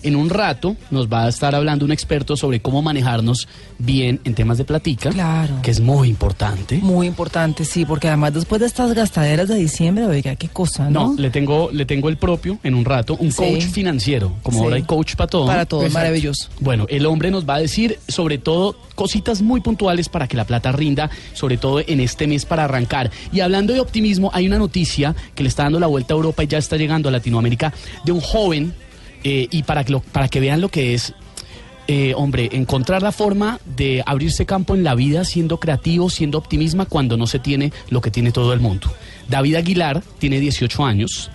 En un rato nos va a estar hablando un experto sobre cómo manejarnos bien en temas de platica. Claro. Que es muy importante. Muy importante, sí, porque además después de estas gastaderas de diciembre, oiga, qué cosa, ¿no? No, le tengo, le tengo el propio en un rato, un Sí. coach financiero. Como Sí. ahora hay coach para todo. Para todo, Exacto. maravilloso. Bueno, el hombre nos va a decir sobre todo cositas muy puntuales para que la plata rinda, sobre todo en este mes para arrancar. Y hablando de optimismo, hay una noticia que le está dando la vuelta a Europa y ya está llegando a Latinoamérica de un joven eh, y para que, lo- para que vean lo que es eh, hombre, encontrar la forma de abrirse campo en la vida siendo creativo, siendo optimista cuando no se tiene lo que tiene todo el mundo. David Aguilar tiene 18 años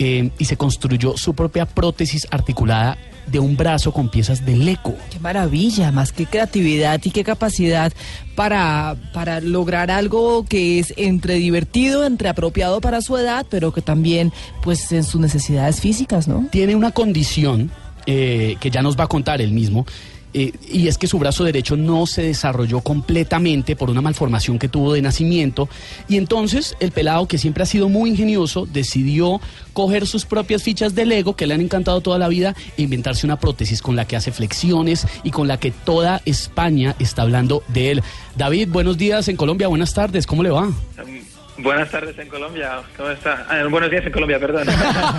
eh, y se construyó su propia prótesis articulada de un brazo con piezas de Lego. Qué maravilla, más que creatividad y qué capacidad para, para lograr algo que es entre divertido, entre apropiado para su edad, pero que también, pues, en sus necesidades físicas, ¿no? Tiene una condición eh, que ya nos va a contar él mismo. Eh, y es que su brazo derecho no se desarrolló completamente por una malformación que tuvo de nacimiento. Y entonces el pelado, que siempre ha sido muy ingenioso, decidió coger sus propias fichas de Lego, que le han encantado toda la vida, e inventarse una prótesis con la que hace flexiones y con la que toda España está hablando de él. David, buenos días en Colombia, buenas tardes, ¿cómo le va? Buenas tardes en Colombia. ¿Cómo está? Ah, buenos días en Colombia, perdón.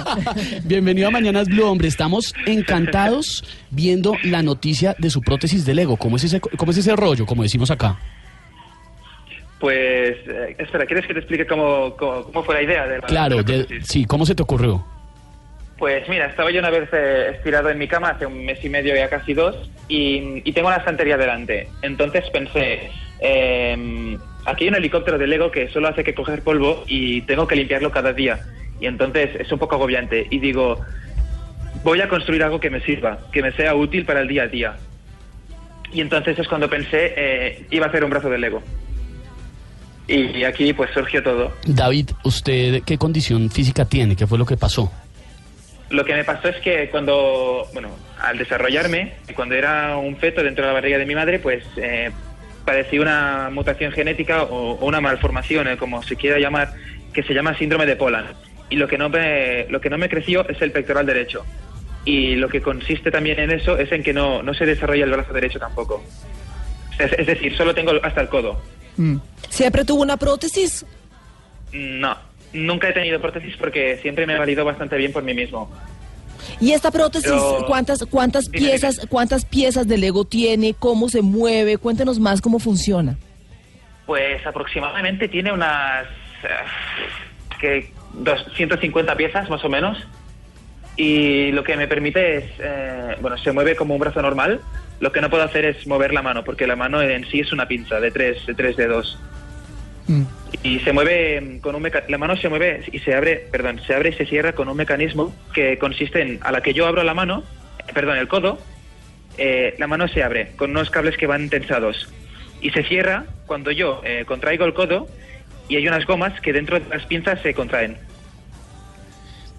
Bienvenido a Mañanas Blue, hombre. Estamos encantados viendo la noticia de su prótesis de Lego. ¿Cómo es ese, cómo es ese rollo, como decimos acá? Pues, eh, espera, ¿quieres que te explique cómo, cómo, cómo fue la idea de la Claro, de la de- prótesis? sí, ¿cómo se te ocurrió? Pues mira, estaba yo una vez eh, estirado en mi cama hace un mes y medio, ya casi dos, y, y tengo una estantería delante. Entonces pensé, eh, aquí hay un helicóptero de Lego que solo hace que coger polvo y tengo que limpiarlo cada día. Y entonces es un poco agobiante. Y digo, voy a construir algo que me sirva, que me sea útil para el día a día. Y entonces es cuando pensé, eh, iba a hacer un brazo de Lego. Y aquí pues surgió todo. David, ¿usted qué condición física tiene? ¿Qué fue lo que pasó? Lo que me pasó es que cuando, bueno, al desarrollarme, cuando era un feto dentro de la barriga de mi madre, pues eh, padecí una mutación genética o, o una malformación, eh, como se quiera llamar, que se llama síndrome de Poland. Y lo que no me, lo que no me creció es el pectoral derecho. Y lo que consiste también en eso es en que no, no se desarrolla el brazo derecho tampoco. Es, es decir, solo tengo hasta el codo. ¿Siempre tuvo una prótesis? No, nunca he tenido prótesis porque siempre me he valido bastante bien por mí mismo. ¿Y esta prótesis, Pero- cuántas, cuántas Dime, piezas, dime. cuántas piezas de Lego tiene? ¿Cómo se mueve? Cuéntenos más cómo funciona. Pues aproximadamente tiene unas eh, que 250 piezas más o menos y lo que me permite es, eh, bueno, se mueve como un brazo normal. Lo que no puedo hacer es mover la mano porque la mano en sí es una pinza de tres, de tres dedos y se mueve con un meca- la mano se mueve y se abre, perdón, se abre y se cierra con un mecanismo que consiste en a la que yo abro la mano, perdón, el codo, eh, la mano se abre con unos cables que van tensados y se cierra cuando yo eh, contraigo el codo y hay unas gomas que dentro de las pinzas se contraen.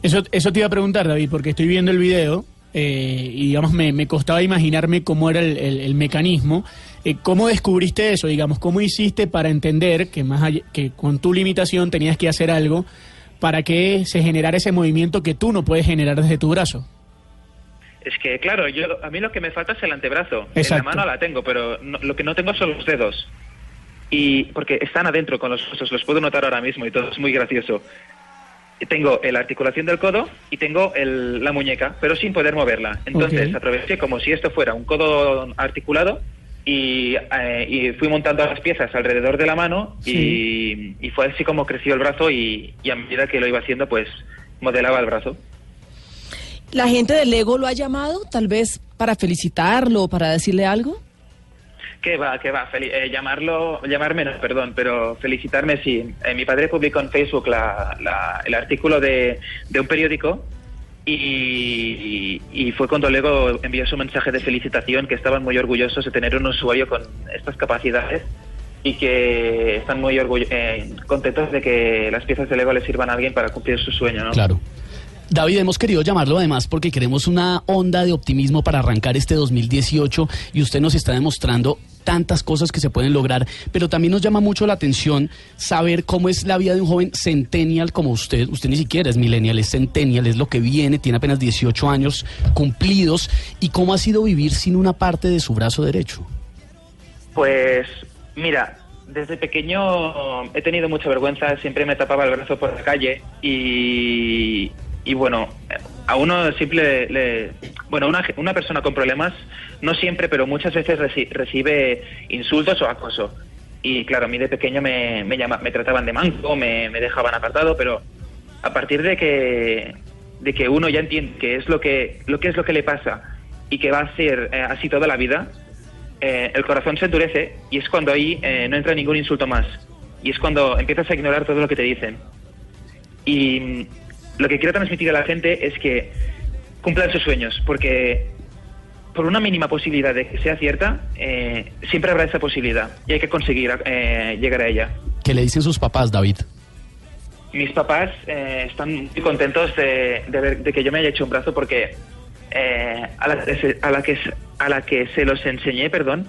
Eso, eso te iba a preguntar, David, porque estoy viendo el video eh, y digamos me, me costaba imaginarme cómo era el- el mecanismo. Eh, ¿Cómo descubriste eso? Digamos, ¿cómo hiciste para entender que más allá- que con tu limitación tenías que hacer algo para que se generara ese movimiento que tú no puedes generar desde tu brazo? Es que, claro, yo a mí lo que me falta es el antebrazo. En la Exacto. mano la tengo, pero no- lo que no tengo son los dedos. Y porque están adentro con los huesos, los puedo notar ahora mismo y todo es muy gracioso. Tengo la articulación del codo y tengo el- la muñeca, pero sin poder moverla. Entonces Ok. aproveché como si esto fuera un codo articulado y, eh, y fui montando las piezas alrededor de la mano y, y fue así como creció el brazo y, y a medida que lo iba haciendo, pues modelaba el brazo. ¿La gente de Lego lo ha llamado, tal vez para felicitarlo o para decirle algo? Que va, que va, Feli- eh, llamarlo, llamarme no, perdón, pero felicitarme sí. Eh, mi padre publicó en Facebook la- la- el artículo de, de un periódico y, fue cuando luego envió su mensaje de felicitación que estaban muy orgullosos de tener un usuario con estas capacidades y que están muy eh, contentos de que las piezas de Lego les sirvan a alguien para cumplir su sueño, ¿no? Claro. David, hemos querido llamarlo además porque queremos una onda de optimismo para arrancar este 2018 y usted nos está demostrando tantas cosas que se pueden lograr, pero también nos llama mucho la atención saber cómo es la vida de un joven centennial como usted. Usted ni siquiera es millennial, es centennial, es lo que viene, tiene apenas 18 años cumplidos. ¿Y cómo ha sido vivir sin una parte de su brazo derecho? Pues mira, desde pequeño he tenido mucha vergüenza, siempre me tapaba el brazo por la calle y, y bueno, a uno siempre le, bueno, una, una persona con problemas, no siempre, pero muchas veces reci- recibe insultos o acoso. Y claro, a mí de pequeño me, me, llama- me trataban de manco, me, me dejaban apartado, pero a partir de que, de que uno ya entiende qué es lo que, lo que es lo que le pasa y que va a ser eh, así toda la vida, eh, el corazón se endurece y es cuando ahí eh, no entra ningún insulto más. Y es cuando empiezas a ignorar todo lo que te dicen. Y lo que quiero transmitir a la gente es que cumplan sus sueños, porque por una mínima posibilidad de que sea cierta, eh, siempre habrá esa posibilidad y hay que conseguir eh, llegar a ella. ¿Qué le dicen sus papás, David? Mis papás eh, están muy contentos de, de ver- de que yo me haya hecho un brazo porque a, la, que a, la que, se- a la que se los enseñé, perdón,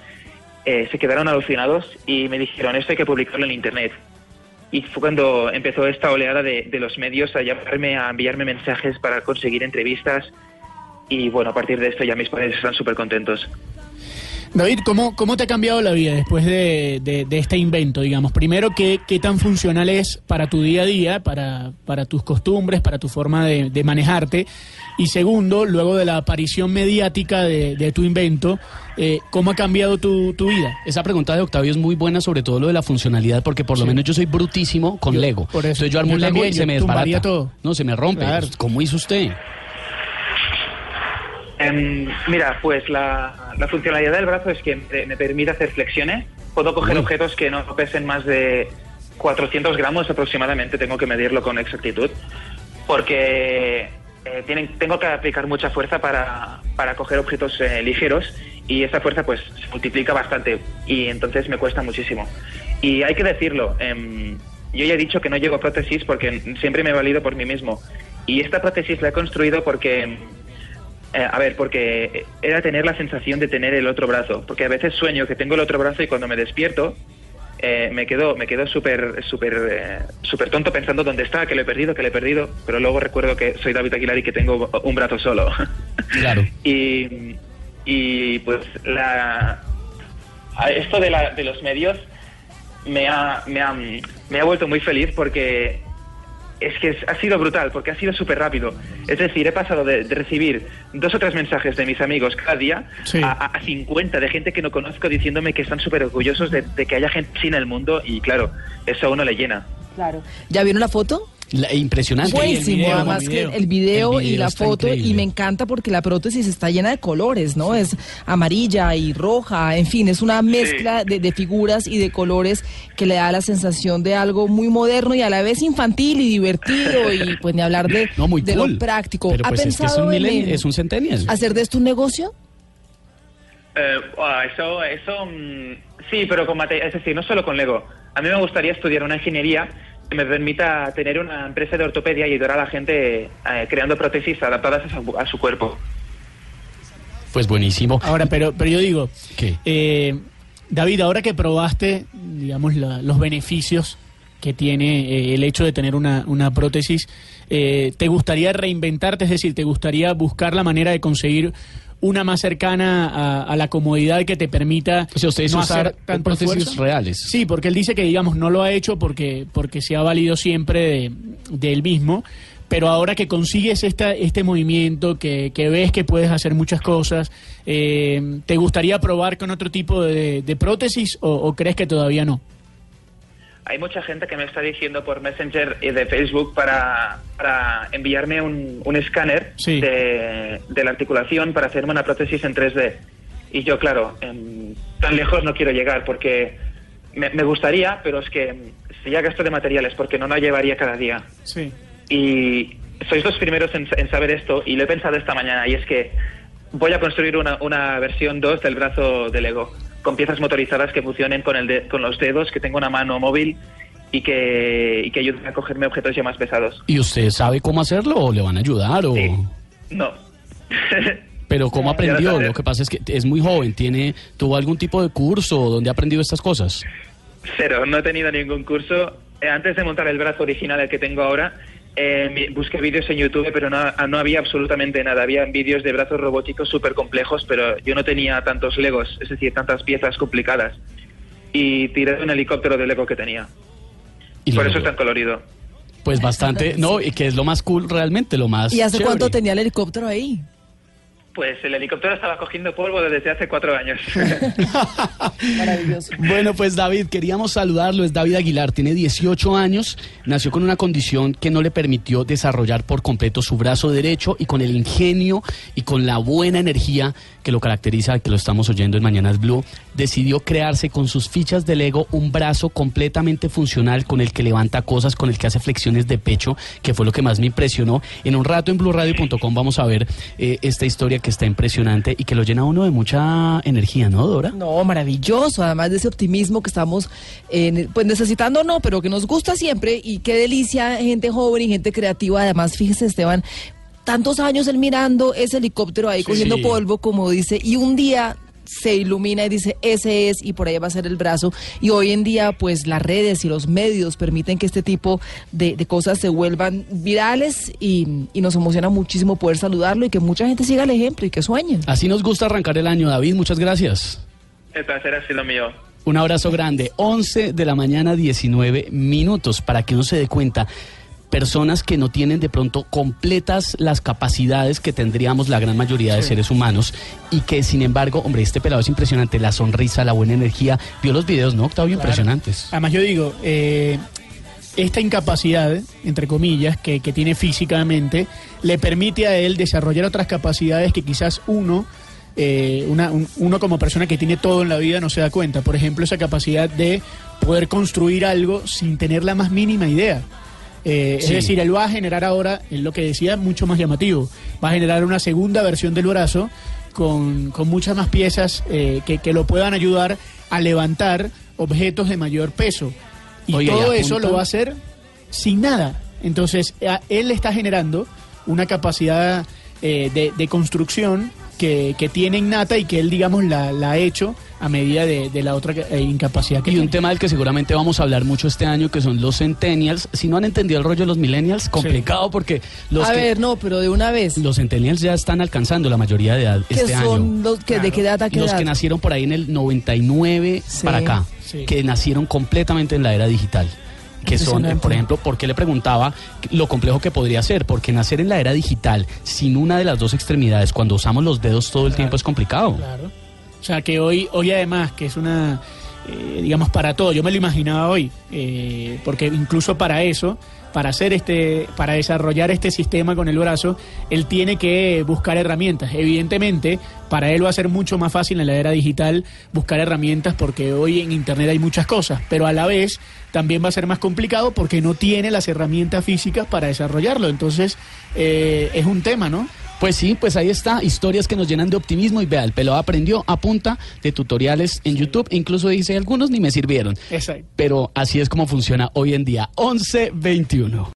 eh, se quedaron alucinados y me dijeron, esto hay que publicarlo en Internet. Y fue cuando empezó esta oleada de, de los medios a llamarme, a enviarme mensajes para conseguir entrevistas. Y bueno, a partir de esto ya mis padres están súper contentos. David, ¿cómo, ¿cómo te ha cambiado la vida después de, de- de este invento, digamos? Primero, ¿qué, ¿qué tan funcional es para tu día a día, para, para tus costumbres, para tu forma de, de manejarte? Y segundo, luego de la aparición mediática de, de tu invento, eh, ¿cómo ha cambiado tu, tu vida? Esa pregunta de Octavio es muy buena, sobre todo lo de la funcionalidad, porque por lo menos yo soy brutísimo con Yo- Lego. por eso. Entonces yo armo Yo un Lego y se me desbarata. todo. No, se me rompe. Claro. ¿Cómo hizo usted? Em, mira, pues la, la funcionalidad del brazo es que me, me permite hacer flexiones. Puedo coger objetos que no pesen más de 400 gramos aproximadamente, tengo que medirlo con exactitud, porque eh, tienen, tengo que aplicar mucha fuerza para, para coger objetos eh, ligeros. Y esa fuerza pues se multiplica bastante. Y entonces me cuesta muchísimo. Y hay que decirlo, em, yo ya he dicho que no llevo prótesis porque siempre me he valido por mí mismo. Y esta prótesis la he construido porque... eh, a ver, porque era tener la sensación de tener el otro brazo, porque a veces sueño que tengo el otro brazo y cuando me despierto eh, me quedo me quedo súper súper eh, súper tonto pensando dónde está, que lo he perdido, que lo he perdido, pero luego recuerdo que soy David Aguilar y que tengo un brazo solo. Claro. y, y pues la esto de, la, de los medios me ha, me, ha, me ha vuelto muy feliz porque es que es- ha sido brutal, porque ha sido súper rápido. Es decir, he pasado de, de recibir dos o tres mensajes de mis amigos cada día Sí. a, a 50 de gente que no conozco diciéndome que están súper orgullosos de, de que haya gente en el mundo y claro, eso a uno le llena. Claro. ¿Ya vieron la foto? La- impresionante. Buenísimo, video, además el que video. el video, El y video la está foto, increíble. y me encanta porque la prótesis está llena de colores, ¿no? Es amarilla y roja, en fin, es una mezcla de, de figuras y de colores que le da la sensación de algo muy moderno y a la vez infantil y divertido y pues ni hablar de, No, muy de cool. lo práctico. Pero ¿Ha pues es que es pensado un, en es un centennial. hacer de esto un negocio? Eh, ah, eso, eso, mm, sí, pero con mate- es decir, no solo con Lego. A mí me gustaría estudiar una ingeniería que me permita tener una empresa de ortopedia y ayudar a la gente eh, creando prótesis adaptadas a su, a su cuerpo. Pues buenísimo. Ahora, pero, pero yo digo, ¿Qué? eh, David, ahora que probaste, digamos, la- los beneficios que tiene eh, el hecho de tener una, una prótesis, eh, ¿te gustaría reinventarte? Es decir, ¿te gustaría buscar la manera de conseguir una más cercana a, a la comodidad que te permita O sea, ustedes no usar hacer prótesis esfuerzo? reales. Sí, porque él dice que, digamos, no lo ha hecho porque, porque se ha valido siempre de, de él mismo, pero ahora que consigues esta, este movimiento, que, que ves que puedes hacer muchas cosas, eh, ¿te gustaría probar con otro tipo de, de prótesis o, o crees que todavía no? Hay mucha gente que me está diciendo por Messenger y de Facebook para, para enviarme un, un escáner Sí. de, de la articulación para hacerme una prótesis en 3D. Y yo, claro, em, tan lejos no quiero llegar porque me, me gustaría, pero es que si ya gasto de materiales porque no la llevaría cada día. Sí. Y sois los primeros en, en saber esto y lo he pensado esta mañana y es que voy a construir una, una versión 2 del brazo de Lego con piezas motorizadas que funcionen con, el de- con los dedos, que tenga una mano móvil y que, y que ayuden a cogerme objetos ya más pesados. ¿Y usted sabe cómo hacerlo o le van a ayudar? O... Sí. No. Pero ¿cómo aprendió? Lo que pasa es que es muy joven, tiene tuvo algún tipo de curso donde ha aprendido estas cosas. Cero, no he tenido ningún curso. Eh, antes de montar el brazo original, el que tengo ahora, eh, busqué vídeos en YouTube, pero no, no había absolutamente nada. Había vídeos de brazos robóticos súper complejos, pero yo no tenía tantos legos, es decir, tantas piezas complicadas. Y tiré de un helicóptero de Lego que tenía. Y Por eso es tan colorido. Pues bastante, no, y que es lo más cool realmente, lo más ¿Y hace chévere. cuánto tenía el helicóptero ahí? Pues el helicóptero estaba cogiendo polvo desde hace cuatro años. Maravilloso. Bueno, pues David, queríamos saludarlo. Es David Aguilar, tiene 18 años, nació con una condición que no le permitió desarrollar por completo su brazo derecho y con el ingenio y con la buena energía que lo caracteriza, que lo estamos oyendo en Mañanas Blue, decidió crearse con sus fichas de Lego un brazo completamente funcional con el que levanta cosas, con el que hace flexiones de pecho, que fue lo que más me impresionó. En un rato en blueradio.com vamos a ver eh, esta historia que está impresionante y que lo llena a uno de mucha energía, ¿no, Dora? No, maravilloso, además de ese optimismo que estamos eh, pues necesitando, no, pero que nos gusta siempre y qué delicia, gente joven y gente creativa. Además, fíjese, Esteban, tantos años él mirando ese helicóptero ahí Sí. cogiendo polvo, como dice, y un día se ilumina y dice, ese es, y por ahí va a ser el brazo. Y hoy en día, pues las redes y los medios permiten que este tipo de, de cosas se vuelvan virales y, y nos emociona muchísimo poder saludarlo y que mucha gente siga el ejemplo y que sueñen. Así nos gusta arrancar el año, David. Muchas gracias. el placer ha sido mío. Un abrazo grande. 11 de la mañana, 19 minutos, para que uno se dé cuenta. Personas que no tienen de pronto completas las capacidades que tendríamos la gran mayoría de seres humanos y que sin embargo, hombre, este pelado es impresionante, la sonrisa, la buena energía. Vio los videos, ¿no, Octavio? Claro. Impresionantes. Además, yo digo, eh, esta incapacidad, entre comillas, que, que tiene físicamente, le permite a él desarrollar otras capacidades que quizás uno, eh, una- un- uno como persona que tiene todo en la vida no se da cuenta. Por ejemplo, esa capacidad de poder construir algo sin tener la más mínima idea. Eh, Sí. Es decir, él va a generar ahora, es lo que decía, mucho más llamativo. Va a generar una segunda versión del brazo con, con muchas más piezas eh, que, que lo puedan ayudar a levantar objetos de mayor peso. Y Oye, todo y eso lo va a hacer sin nada. Entonces, a- él está generando una capacidad eh, de, de construcción que, que tiene innata y que él, digamos, la, la ha hecho a medida de, de la otra eh, incapacidad que Y un tema del que seguramente vamos a hablar mucho este año, que son los centennials. Si no han entendido el rollo de los millennials, complicado porque los, a que- ver, no, pero de una vez. los centennials ya están alcanzando la mayoría de edad que este año. son los que de qué edad a qué los edad? que nacieron por ahí en el 99 Sí. para acá, Sí. que nacieron completamente en la era digital. Que son, eh, por ejemplo, ¿por qué le preguntaba lo complejo que podría ser? Porque nacer en la era digital sin una de las dos extremidades, cuando usamos los dedos todo el tiempo es complicado. Claro. O sea, que hoy, hoy además, que es una, eh, digamos, para todo, yo me lo imaginaba hoy, eh, porque incluso para eso, para hacer este, para desarrollar este sistema con el brazo, él tiene que buscar herramientas. Evidentemente, para él va a ser mucho más fácil en la era digital buscar herramientas porque hoy en internet hay muchas cosas, pero a la vez también va a ser más complicado porque no tiene las herramientas físicas para desarrollarlo. Entonces, eh, es un tema, ¿no? Pues sí, pues ahí está, historias que nos llenan de optimismo y vea, el pelado aprendió a punta de tutoriales en YouTube, incluso dice, algunos ni me sirvieron. Exacto. Pero así es como funciona hoy en día, 11-21.